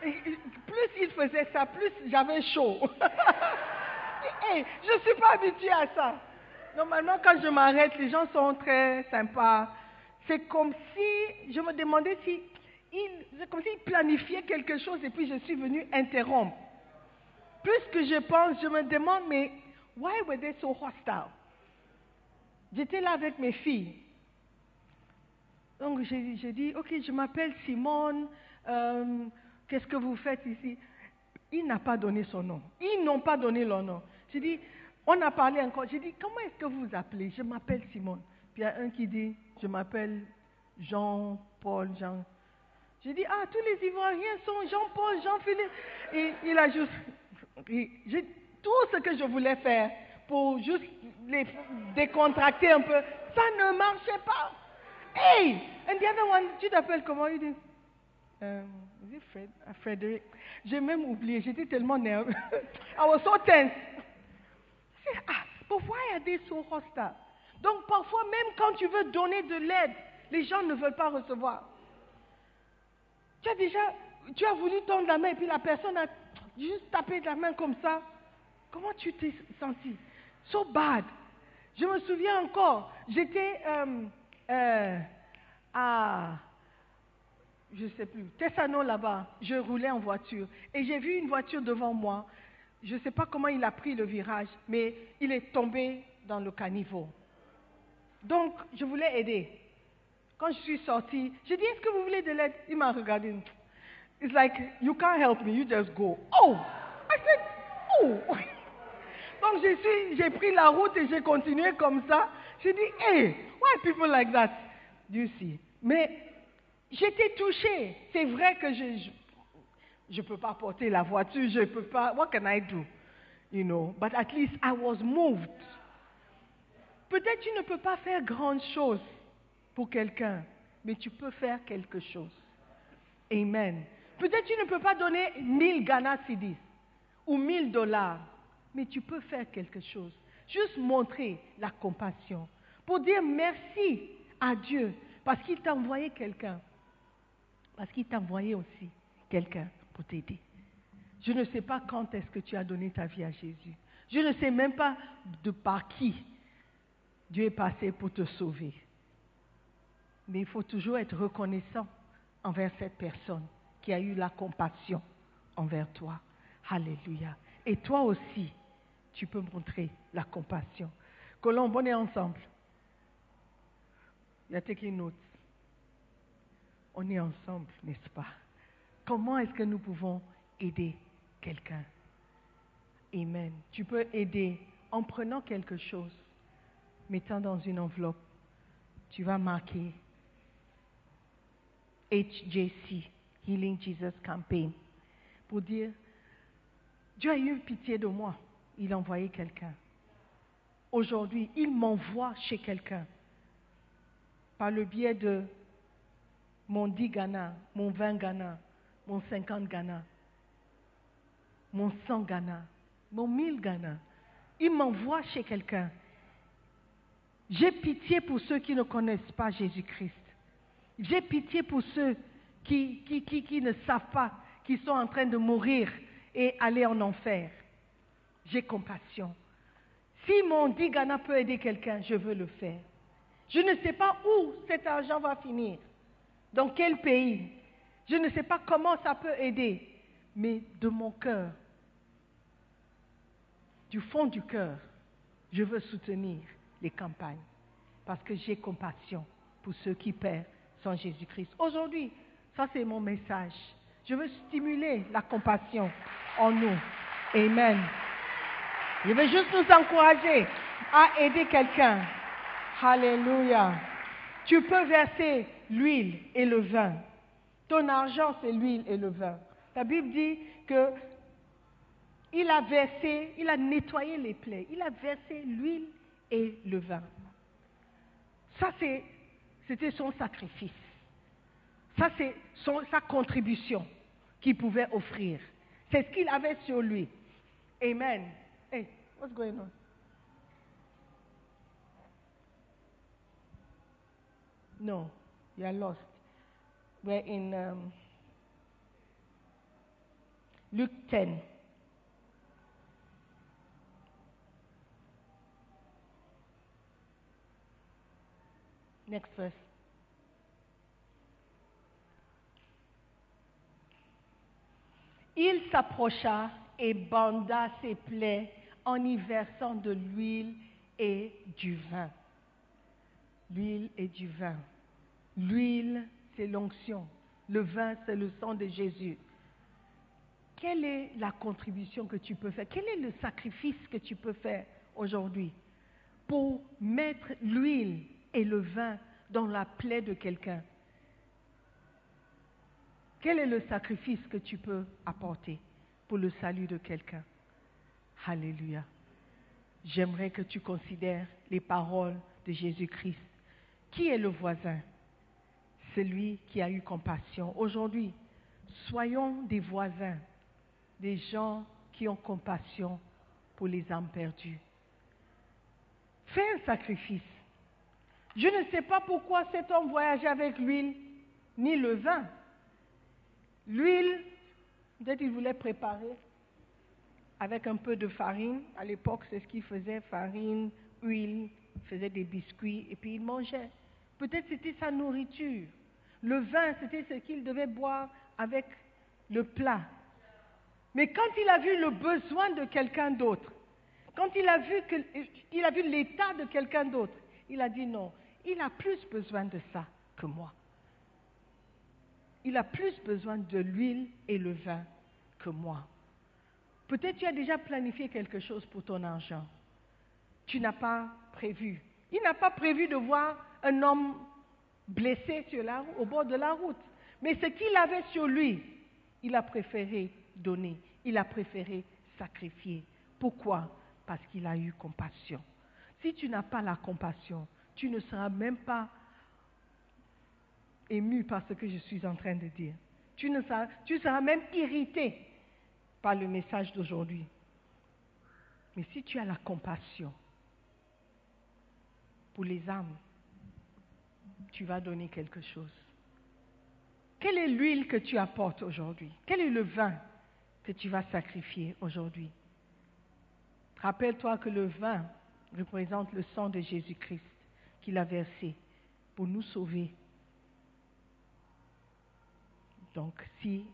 Speaker 3: Plus il faisait ça, plus j'avais chaud. hey, je ne suis pas habituée à ça. Normalement, quand je m'arrête, les gens sont très sympas. C'est comme si, je me demandais si, c'est comme s'il planifiait quelque chose et puis je suis venue interrompre. Plus que je pense, je me demande, mais why were they so hostile? J'étais là avec mes filles. Donc j'ai dit, ok, je m'appelle Simone, euh, qu'est-ce que vous faites ici? Il n'a pas donné son nom. Ils n'ont pas donné leur nom. J'ai dit, on a parlé encore. J'ai dit, comment est-ce que vous vous appelez? Je m'appelle Simone. Puis il y a un qui dit, je m'appelle Jean-Paul, Jean. J'ai dit, ah, tous les Ivoiriens sont Jean-Paul, Jean-Philippe. Et il a juste, tout ce que je voulais faire pour juste les décontracter un peu, ça ne marchait pas. Hey! And the other one, tu t'appelles comment? Il dit, euh, is it Fred, uh, Frédéric? J'ai même oublié, j'étais tellement nerveux. I was so tense. Ah, but why are they so hostile? Donc parfois, même quand tu veux donner de l'aide, Les gens ne veulent pas recevoir. Tu as déjà, tu as voulu tendre la main et puis la personne a juste tapé la main comme ça. Comment tu t'es senti? So bad. Je me souviens encore, j'étais euh, euh, à, je sais plus, Tessano là-bas. Je roulais en voiture et j'ai vu une voiture devant moi. Je ne sais pas comment il a pris le virage, mais il est tombé dans le caniveau. Donc, je voulais aider. Quand je suis sortie, j'ai dit, est-ce que vous voulez de l'aide? Il m'a regardé. It's like, you can't help me, you just go. Oh! I said, oh! Donc, j'ai pris la route et j'ai continué comme ça. J'ai dit, hey, why people like that? You see? Mais j'étais touchée. C'est vrai que je ne peux pas porter la voiture, je ne peux pas. What can I do? You know, but at least I was moved. Peut-être tu ne peux pas faire grande chose pour quelqu'un, mais tu peux faire quelque chose. Amen. Peut-être tu ne peux pas donner 1000 Ghana Cedis ou 1000 dollars, mais tu peux faire quelque chose. Juste montrer la compassion pour dire merci à Dieu parce qu'il t'a envoyé quelqu'un. Parce qu'il t'a envoyé aussi quelqu'un pour t'aider. Je ne sais pas quand est-ce que tu as donné ta vie à Jésus. Je ne sais même pas de par qui Dieu est passé pour te sauver. Mais il faut toujours être reconnaissant envers cette personne qui a eu la compassion envers toi. Alléluia. Et toi aussi, tu peux montrer la compassion. Colombe, on est ensemble. Il y a taking notes. On est ensemble, n'est-ce pas? Comment est-ce que nous pouvons aider quelqu'un? Amen. Tu peux aider en prenant quelque chose, mettant dans une enveloppe. Tu vas marquer HJC, Healing Jesus Campaign, pour dire, Dieu a eu pitié de moi. Il a envoyé quelqu'un. Aujourd'hui, il m'envoie chez quelqu'un par le biais de mon 10 Ghana, mon 20 Ghana, mon 50 Ghana, mon 100 Ghana, mon 1000 Ghana. Il m'envoie chez quelqu'un. J'ai pitié pour ceux qui ne connaissent pas Jésus-Christ. J'ai pitié pour ceux qui, ne savent pas, qui sont en train de mourir et aller en enfer. J'ai compassion. Si mon 10 Ghana peut aider quelqu'un, je veux le faire. Je ne sais pas où cet argent va finir, dans quel pays. Je ne sais pas comment ça peut aider, mais de mon cœur, du fond du cœur, je veux soutenir les campagnes parce que j'ai compassion pour ceux qui perdent sans Jésus-Christ. Aujourd'hui, ça c'est mon message. Je veux stimuler la compassion en nous. Amen. Je veux juste nous encourager à aider quelqu'un. Alléluia. Tu peux verser l'huile et le vin. Ton argent, c'est l'huile et le vin. La Bible dit que il a versé, il a nettoyé les plaies, il a versé l'huile et le vin. Ça, c'était son sacrifice. Ça, c'est sa contribution qu'il pouvait offrir. C'est ce qu'il avait sur lui. Amen. Hey, what's going on? No, you are lost. We're in um, Luke 10. Next verse. Il s'approcha et banda ses plaies en y versant de l'huile et du vin. L'huile et du vin. L'huile, c'est l'onction. Le vin, c'est le sang de Jésus. Quelle est la contribution que tu peux faire? Quel est le sacrifice que tu peux faire aujourd'hui pour mettre l'huile et le vin dans la plaie de quelqu'un Quel est le sacrifice que tu peux apporter pour le salut de quelqu'un? Alléluia. J'aimerais que tu considères les paroles de Jésus-Christ. Qui est le voisin? Celui qui a eu compassion. Aujourd'hui, soyons des voisins, des gens qui ont compassion pour les âmes perdues. Fais un sacrifice. Je ne sais pas pourquoi cet homme voyageait avec l'huile ni le vin. L'huile, peut-être il voulait préparer avec un peu de farine. À l'époque, c'est ce qu'il faisait, farine, huile, il faisait des biscuits et puis il mangeait. Peut-être c'était sa nourriture. Le vin, c'était ce qu'il devait boire avec le plat. Mais quand il a vu le besoin de quelqu'un d'autre, quand il a vu, que, il a vu l'état de quelqu'un d'autre, il a dit non, il a plus besoin de ça que moi. Il a plus besoin de l'huile et le vin que moi. Peut-être tu as déjà planifié quelque chose pour ton argent. Tu n'as pas prévu. Il n'a pas prévu de voir un homme blessé sur la, au bord de la route. Mais ce qu'il avait sur lui, il a préféré donner. Il a préféré sacrifier. Pourquoi? Parce qu'il a eu compassion. Si tu n'as pas la compassion, tu ne seras même pas ému par ce que je suis en train de dire. Tu, seras même irrité par le message d'aujourd'hui. Mais si tu as la compassion pour les âmes, tu vas donner quelque chose. Quelle est l'huile que tu apportes aujourd'hui? Quel est le vin que tu vas sacrifier aujourd'hui? Rappelle-toi que le vin représente le sang de Jésus-Christ qu'il a versé pour nous sauver. Donc si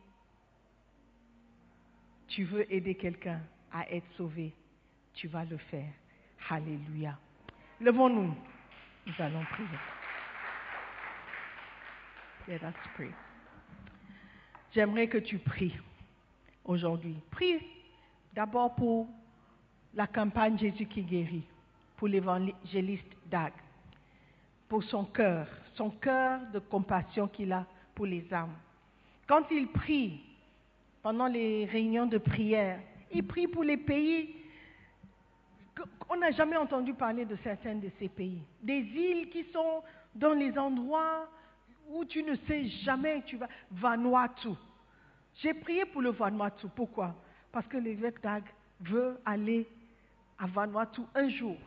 Speaker 3: tu veux aider quelqu'un à être sauvé, tu vas le faire. Alléluia. Levons-nous. Nous allons prier. Pray. J'aimerais que tu pries aujourd'hui. Prie d'abord pour la campagne Jésus qui guérit, pour l'évangéliste Dag, pour son cœur, son cœur de compassion qu'il a pour les âmes. Quand il prie, pendant les réunions de prière, il prie pour les pays. On n'a jamais entendu parler de certains de ces pays. Des îles qui sont dans les endroits où tu ne sais jamais tu vas. Vanuatu. J'ai prié pour le Vanuatu. Pourquoi? Parce que l'évêque Dag veut aller à Vanuatu un jour.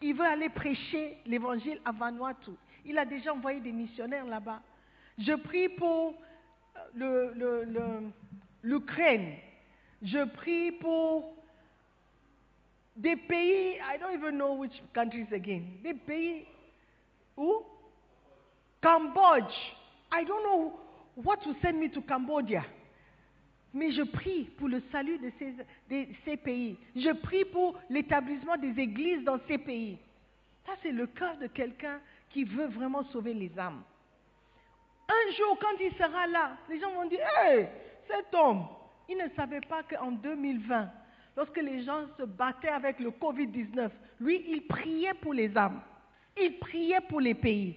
Speaker 3: Il veut aller prêcher l'évangile à Vanuatu. Il a déjà envoyé des missionnaires là-bas. Je prie pour l'Ukraine. Je prie pour des pays, I don't even know which countries again. Des pays où? Cambodge. I don't know what to send me to Cambodia. Mais je prie pour le salut de ces, pays. Je prie pour l'établissement des églises dans ces pays. Ça, c'est le cœur de quelqu'un qui veut vraiment sauver les âmes. Un jour, quand il sera là, les gens vont dire, hé, cet homme, il ne savait pas qu'en 2020, lorsque les gens se battaient avec le Covid-19, lui, il priait pour les âmes. Il priait pour les pays.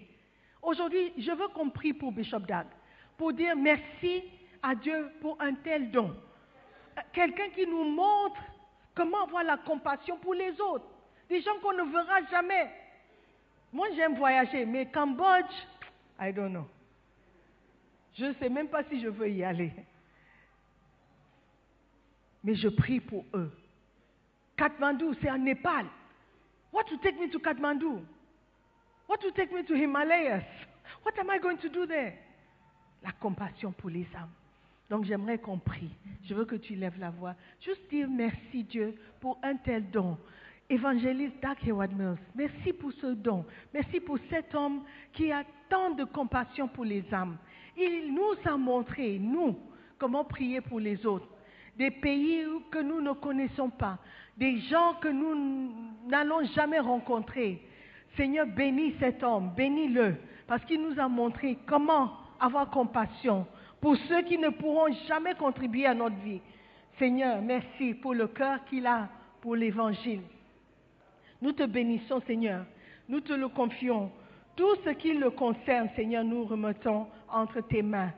Speaker 3: Aujourd'hui, je veux qu'on prie pour Bishop Dag, pour dire merci à Dieu pour un tel don. Quelqu'un qui nous montre comment avoir la compassion pour les autres. Des gens qu'on ne verra jamais. Moi, j'aime voyager, mais Cambodge, I don't know. Je ne sais même pas si je veux y aller. Mais je prie pour eux. Kathmandu, c'est en Népal. What to take me to Kathmandu? What to take me to Himalayas? What am I going to do there? La compassion pour les âmes. Donc j'aimerais qu'on prie. Je veux que tu lèves la voix. Juste dire merci Dieu pour un tel don. Évangéliste Doug Heward Mills, merci pour ce don. Merci pour cet homme qui a tant de compassion pour les âmes. Il nous a montré, nous, comment prier pour les autres. Des pays que nous ne connaissons pas, des gens que nous n'allons jamais rencontrer. Seigneur, bénis cet homme, bénis-le, parce qu'il nous a montré comment avoir compassion pour ceux qui ne pourront jamais contribuer à notre vie. Seigneur, merci pour le cœur qu'il a pour l'évangile. Nous te bénissons, Seigneur. Nous te le confions. Tout ce qui le concerne, Seigneur, nous remettons entre tes mains.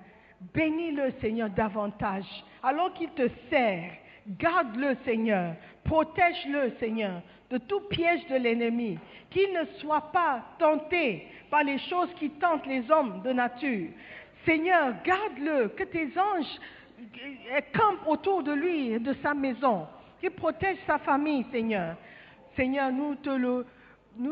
Speaker 3: Bénis-le, Seigneur, davantage. Alors qu'il te sert, garde-le, Seigneur. Protège-le, Seigneur, de tout piège de l'ennemi. Qu'il ne soit pas tenté par les choses qui tentent les hommes de nature. Seigneur, garde-le, que tes anges campent autour de lui de sa maison. Qu'il protège sa famille, Seigneur. Seigneur, nous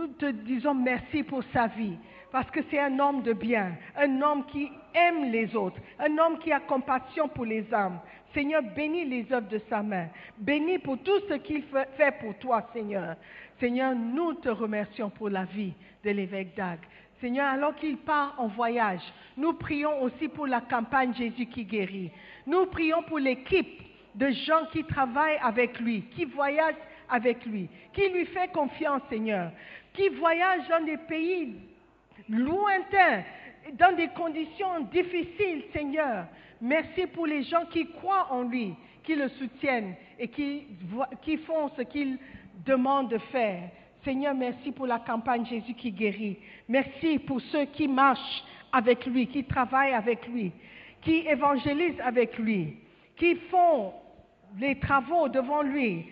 Speaker 3: te disons merci pour sa vie, parce que c'est un homme de bien, un homme qui aime les autres, un homme qui a compassion pour les âmes. Seigneur, bénis les œuvres de sa main. Bénis pour tout ce qu'il fait pour toi, Seigneur. Seigneur, nous te remercions pour la vie de l'évêque Dag. Seigneur, alors qu'il part en voyage, nous prions aussi pour la campagne Jésus qui guérit. Nous prions pour l'équipe de gens qui travaillent avec lui, qui voyagent avec lui, qui lui fait confiance, Seigneur, qui voyagent dans des pays lointains, dans des conditions difficiles, Seigneur. Merci pour les gens qui croient en lui, qui le soutiennent et qui, font ce qu'il demande de faire. Seigneur, merci pour la campagne Jésus qui guérit. Merci pour ceux qui marchent avec lui, qui travaillent avec lui, qui évangélisent avec lui, qui font les travaux devant lui.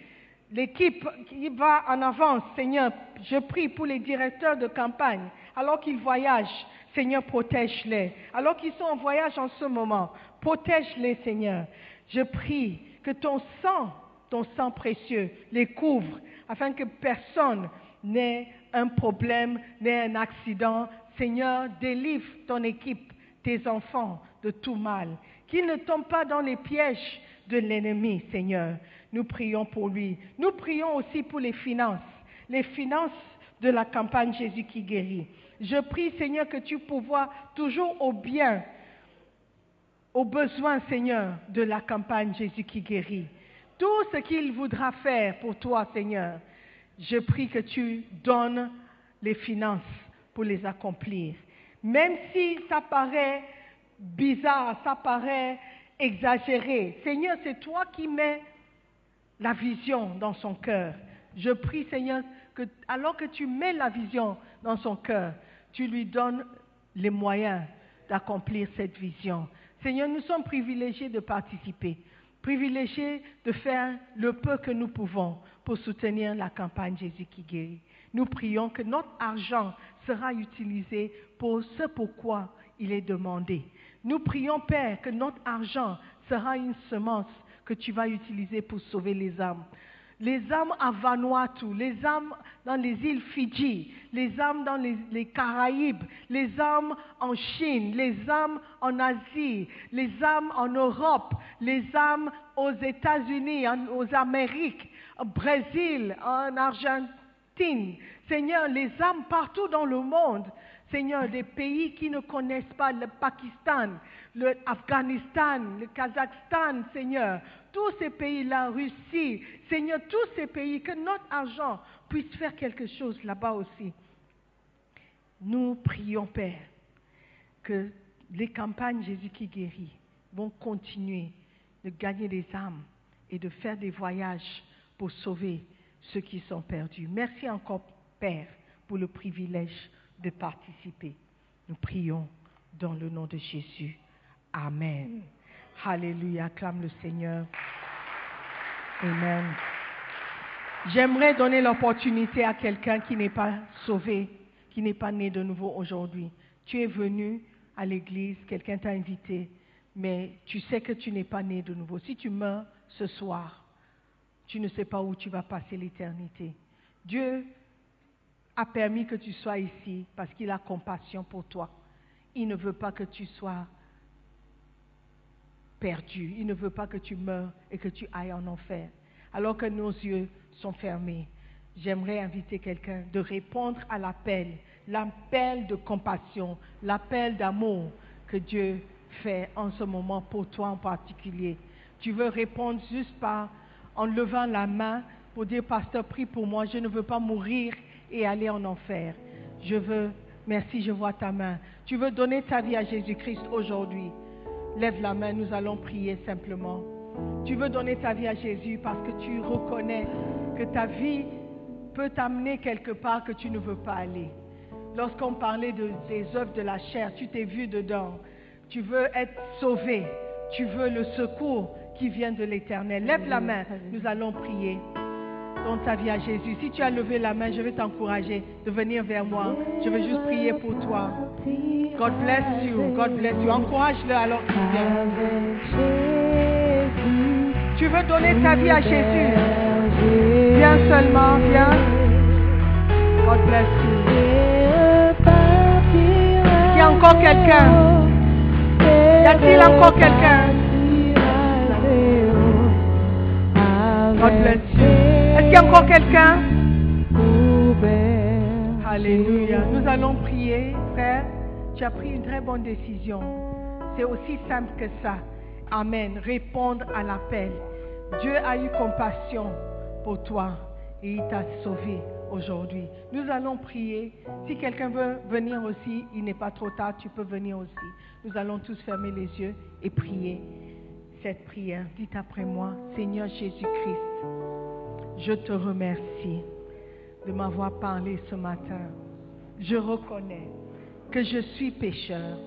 Speaker 3: L'équipe qui va en avance, Seigneur, je prie pour les directeurs de campagne, alors qu'ils voyagent, Seigneur, protège-les. Alors qu'ils sont en voyage en ce moment, protège-les, Seigneur. Je prie que ton sang, ton sang précieux, les couvre, afin que personne n'ait un problème, n'ait un accident. Seigneur, délivre ton équipe, tes enfants, de tout mal. Qu'ils ne tombent pas dans les pièges de l'ennemi, Seigneur. Nous prions pour lui. Nous prions aussi pour les finances, les finances de la campagne Jésus qui guérit. Je prie, Seigneur, que tu pourvoies toujours au bien, aux besoins, Seigneur, de la campagne Jésus qui guérit. Tout ce qu'il voudra faire pour toi, Seigneur, je prie que tu donnes les finances pour les accomplir. Même si ça paraît bizarre, ça paraît exagéré, Seigneur, c'est toi qui mets la vision dans son cœur. Je prie, Seigneur, que alors que tu mets la vision dans son cœur, tu lui donnes les moyens d'accomplir cette vision. Seigneur, nous sommes privilégiés de participer, privilégiés de faire le peu que nous pouvons pour soutenir la campagne Jésus qui guérit. Nous prions que notre argent sera utilisé pour ce pourquoi il est demandé. Nous prions, Père, que notre argent sera une semence que tu vas utiliser pour sauver les âmes. Les âmes à Vanuatu, les âmes dans les îles Fidji, les âmes dans les, Caraïbes, les âmes en Chine, les âmes en Asie, les âmes en Europe, les âmes aux États-Unis, aux Amériques, au Brésil, en Argentine. Seigneur, les âmes partout dans le monde. Seigneur, des pays qui ne connaissent pas le Pakistan, le Afghanistan, le Kazakhstan, Seigneur, tous ces pays-là, Russie, Seigneur, tous ces pays, que notre argent puisse faire quelque chose là-bas aussi. Nous prions, Père, que les campagnes Jésus qui guérit vont continuer de gagner des âmes et de faire des voyages pour sauver ceux qui sont perdus. Merci encore, Père, pour le privilège de participer. Nous prions dans le nom de Jésus. Amen. Alléluia. Acclame le Seigneur. Amen. J'aimerais donner l'opportunité à quelqu'un qui n'est pas sauvé, qui n'est pas né de nouveau aujourd'hui. Tu es venu à l'église, quelqu'un t'a invité, mais tu sais que tu n'es pas né de nouveau. Si tu meurs ce soir, tu ne sais pas où tu vas passer l'éternité. Dieu a permis que tu sois ici parce qu'il a compassion pour toi. Il ne veut pas que tu sois perdu. Il ne veut pas que tu meurs et que tu ailles en enfer. Alors que nos yeux sont fermés, j'aimerais inviter quelqu'un de répondre à l'appel, l'appel de compassion, l'appel d'amour que Dieu fait en ce moment pour toi en particulier. Tu veux répondre juste par en levant la main pour dire, pasteur, prie pour moi, je ne veux pas mourir et aller en enfer. Je veux, merci, je vois ta main. Tu veux donner ta vie à Jésus-Christ aujourd'hui. Lève la main, nous allons prier simplement. Tu veux donner ta vie à Jésus parce que tu reconnais que ta vie peut t'amener quelque part que tu ne veux pas aller. Lorsqu'on parlait de- des œuvres de la chair, tu t'es vu dedans. Tu veux être sauvé. Tu veux le secours qui vient de l'éternel. Lève la main, nous allons prier dans ta vie à Jésus. Si tu as levé la main, je vais t'encourager de venir vers moi. Je veux juste prier pour toi. God bless you. God bless you. Encourage-le alors. Tu veux donner ta vie à Jésus? Viens seulement, viens. God bless you. Il y a encore quelqu'un. Y a-t-il encore quelqu'un? God bless you. Est-ce qu'il y a encore quelqu'un? Alléluia. Nous allons prier, frère. Tu as pris une très bonne décision. C'est aussi simple que ça. Amen. Répondre à l'appel. Dieu a eu compassion pour toi et il t'a sauvé aujourd'hui. Nous allons prier. Si quelqu'un veut venir aussi, il n'est pas trop tard, tu peux venir aussi. Nous allons tous fermer les yeux et prier cette prière. Dites après moi, Seigneur Jésus-Christ, je te remercie de m'avoir parlé ce matin. Je reconnais que je suis pécheur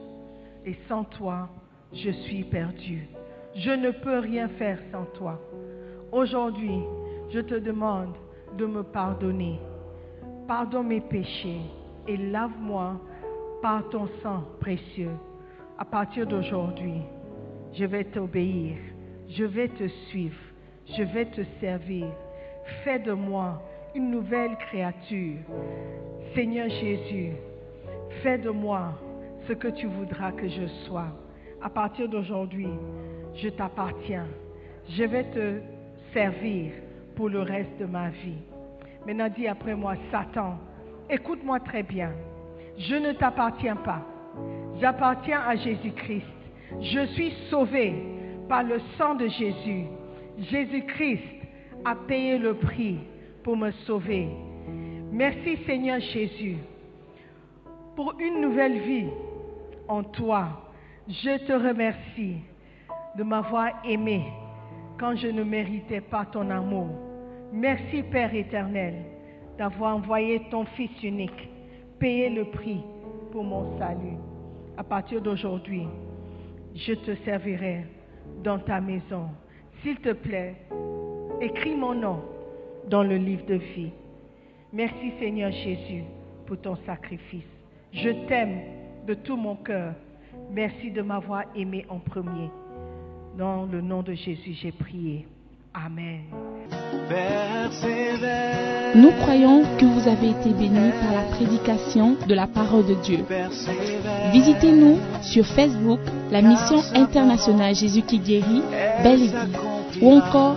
Speaker 3: et sans toi, je suis perdu. Je ne peux rien faire sans toi. Aujourd'hui, je te demande de me pardonner. Pardonne mes péchés et lave-moi par ton sang précieux. À partir d'aujourd'hui, je vais t'obéir, je vais te suivre, je vais te servir. Fais de moi une nouvelle créature. Seigneur Jésus, fais de moi ce que tu voudras que je sois. À partir d'aujourd'hui, je t'appartiens. Je vais te servir pour le reste de ma vie. Maintenant, dis après moi, Satan, écoute-moi très bien. Je ne t'appartiens pas. J'appartiens à Jésus-Christ. Je suis sauvé par le sang de Jésus. Jésus-Christ a payé le prix pour me sauver. Merci Seigneur Jésus pour une nouvelle vie en toi. Je te remercie de m'avoir aimé quand je ne méritais pas ton amour. Merci Père éternel d'avoir envoyé ton Fils unique, payé le prix pour mon salut. À partir d'aujourd'hui, je te servirai dans ta maison. S'il te plaît, écris mon nom dans le livre de vie. Merci Seigneur Jésus pour ton sacrifice. Je t'aime de tout mon cœur. Merci de m'avoir aimé en premier. Dans le nom de Jésus, j'ai prié. Amen.
Speaker 4: Nous croyons que vous avez été bénis par la prédication de la parole de Dieu. Visitez-nous sur Facebook, la mission internationale Jésus qui guérit, Belle. Ou encore,